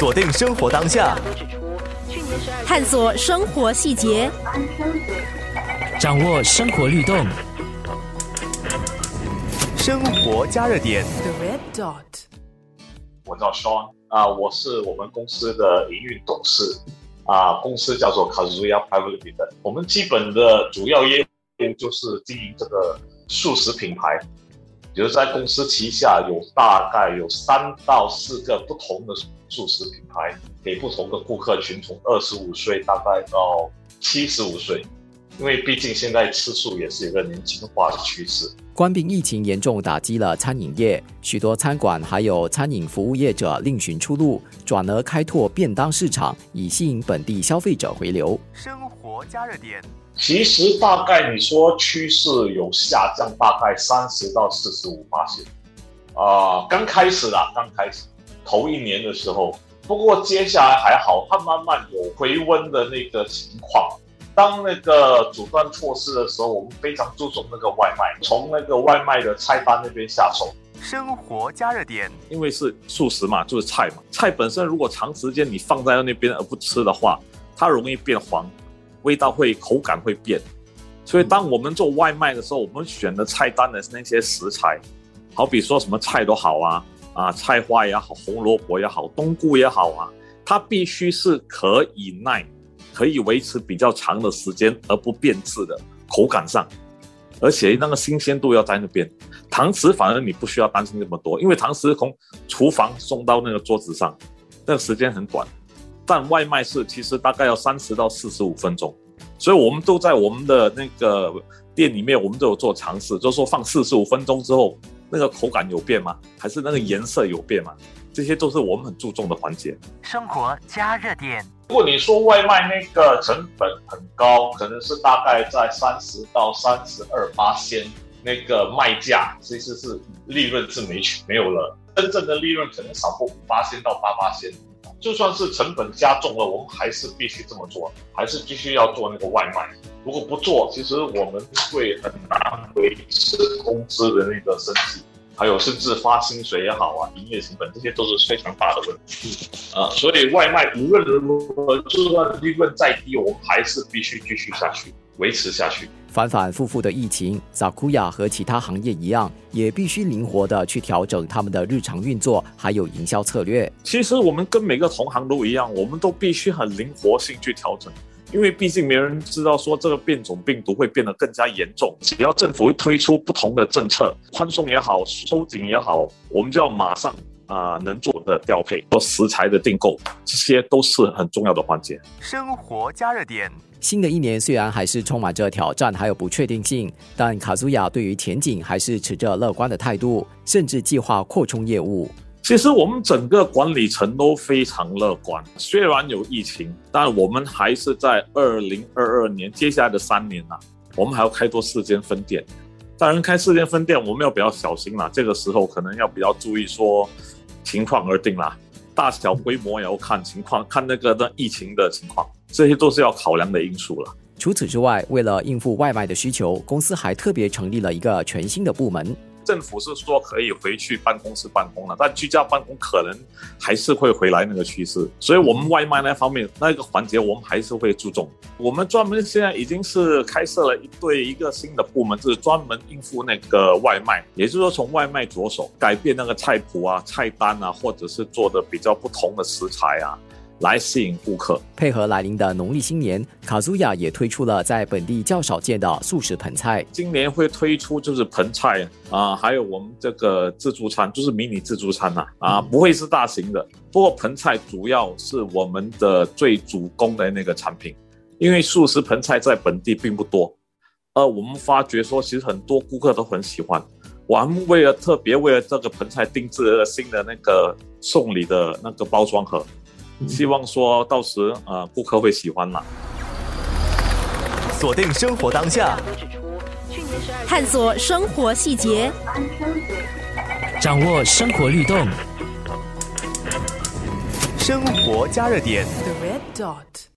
锁定生活当下，探索生活细节，掌握生活律动。生活加热点。The red dot. 我叫 Sean 啊，我是我们公司的营运董事啊，公司叫做 Kazuya Private Limited。我们基本的主要业务就是经营这个素食品牌，比如在公司旗下有大概有三到四个不同的素食品牌，给不同的顾客群，从二十五岁大概到七十五岁，因为毕竟现在吃素也是一个年轻化的趋势。官兵疫情严重打击了餐饮业，许多餐馆还有餐饮服务业者另寻出路，转而开拓便当市场，以吸引本地消费者回流。生活加热点。其实大概你说趋势有下降，大概三十到四十五八线，啊，刚开始啦，刚开始头一年的时候，不过接下来还好，它慢慢有回温的那个情况。当那个阻断措施的时候，我们非常注重那个外卖，从那个外卖的菜单那边下手。生活加热点。因为是素食嘛，就是菜嘛。菜本身如果长时间你放在那边而不吃的话，它容易变黄，味道会口感会变。所以当我们做外卖的时候，我们选的菜单的那些食材，好比说什么菜都好啊，啊菜花也好，红萝卜也好，冬菇也好啊，它必须是可以耐。可以维持比较长的时间而不变质的口感上，而且那个新鲜度要在那边。糖食反而你不需要担心那么多，因为糖食从厨房送到那个桌子上，那个时间很短。但外卖是其实大概要三十到四十五分钟，所以我们都在我们的那个店里面，我们都有做尝试，就是说放四十五分钟之后，那个口感有变吗？还是那个颜色有变吗？这些都是我们很注重的环节。生活加热点。如果你说外卖那个成本很高，可能是大概在三十到三十二八仙，那个卖价其实是利润是没没有了，真正的利润可能少过五八仙到八八仙。就算是成本加重了，我们还是必须这么做，还是必须要做那个外卖。如果不做，其实我们会很难维持公司的那个生计。还有甚至发薪水也好啊，营业成本这些都是非常大的问题啊，所以外卖无论如何，就算利润再低，我们还是必须继续下去，维持下去。反反复复的疫情，萨库亚和其他行业一样，也必须灵活的去调整他们的日常运作，还有营销策略。其实我们跟每个同行都一样，我们都必须很灵活性去调整。因为毕竟没人知道说这个变种病毒会变得更加严重，只要政府推出不同的政策，宽松也好，收紧也好，我们就要马上啊、呃、能做的调配和食材的订购，这些都是很重要的环节。生活加热点。新的一年虽然还是充满着挑战还有不确定性，但卡苏亚对于前景还是持着乐观的态度，甚至计划扩充业务。其实我们整个管理层都非常乐观，虽然有疫情，但我们还是在二零二二年接下来的三年呐、啊，我们还要开多四间分店。当然，开四间分店我们要比较小心啦，这个时候可能要比较注意说情况而定啦，大小规模也要看情况，看那个的疫情的情况，这些都是要考量的因素了。除此之外，为了应付外卖的需求，公司还特别成立了一个全新的部门。政府是说可以回去办公室办公了，但居家办公可能还是会回来那个趋势，所以我们外卖那方面那个环节我们还是会注重。我们专门现在已经是开设了一对一个新的部门，就是专门应付那个外卖，也就是说从外卖着手改变那个菜谱啊、菜单啊，或者是做的比较不同的食材啊。来吸引顾客。配合来临的农历新年，卡祖亚也推出了在本地较少见的素食盆菜。今年会推出就是盆菜啊，还有我们这个自助餐，就是迷你自助餐呐啊，不会是大型的。不过盆菜主要是我们的最主攻的那个产品，因为素食盆菜在本地并不多，呃，我们发觉说其实很多顾客都很喜欢。我们为了特别为了这个盆菜定制了新的那个送礼的那个包装盒。希望说到时呃顾客会喜欢嘛。锁定生活当下，探索生活细节，掌握生活律动。生活加热点。The red dot.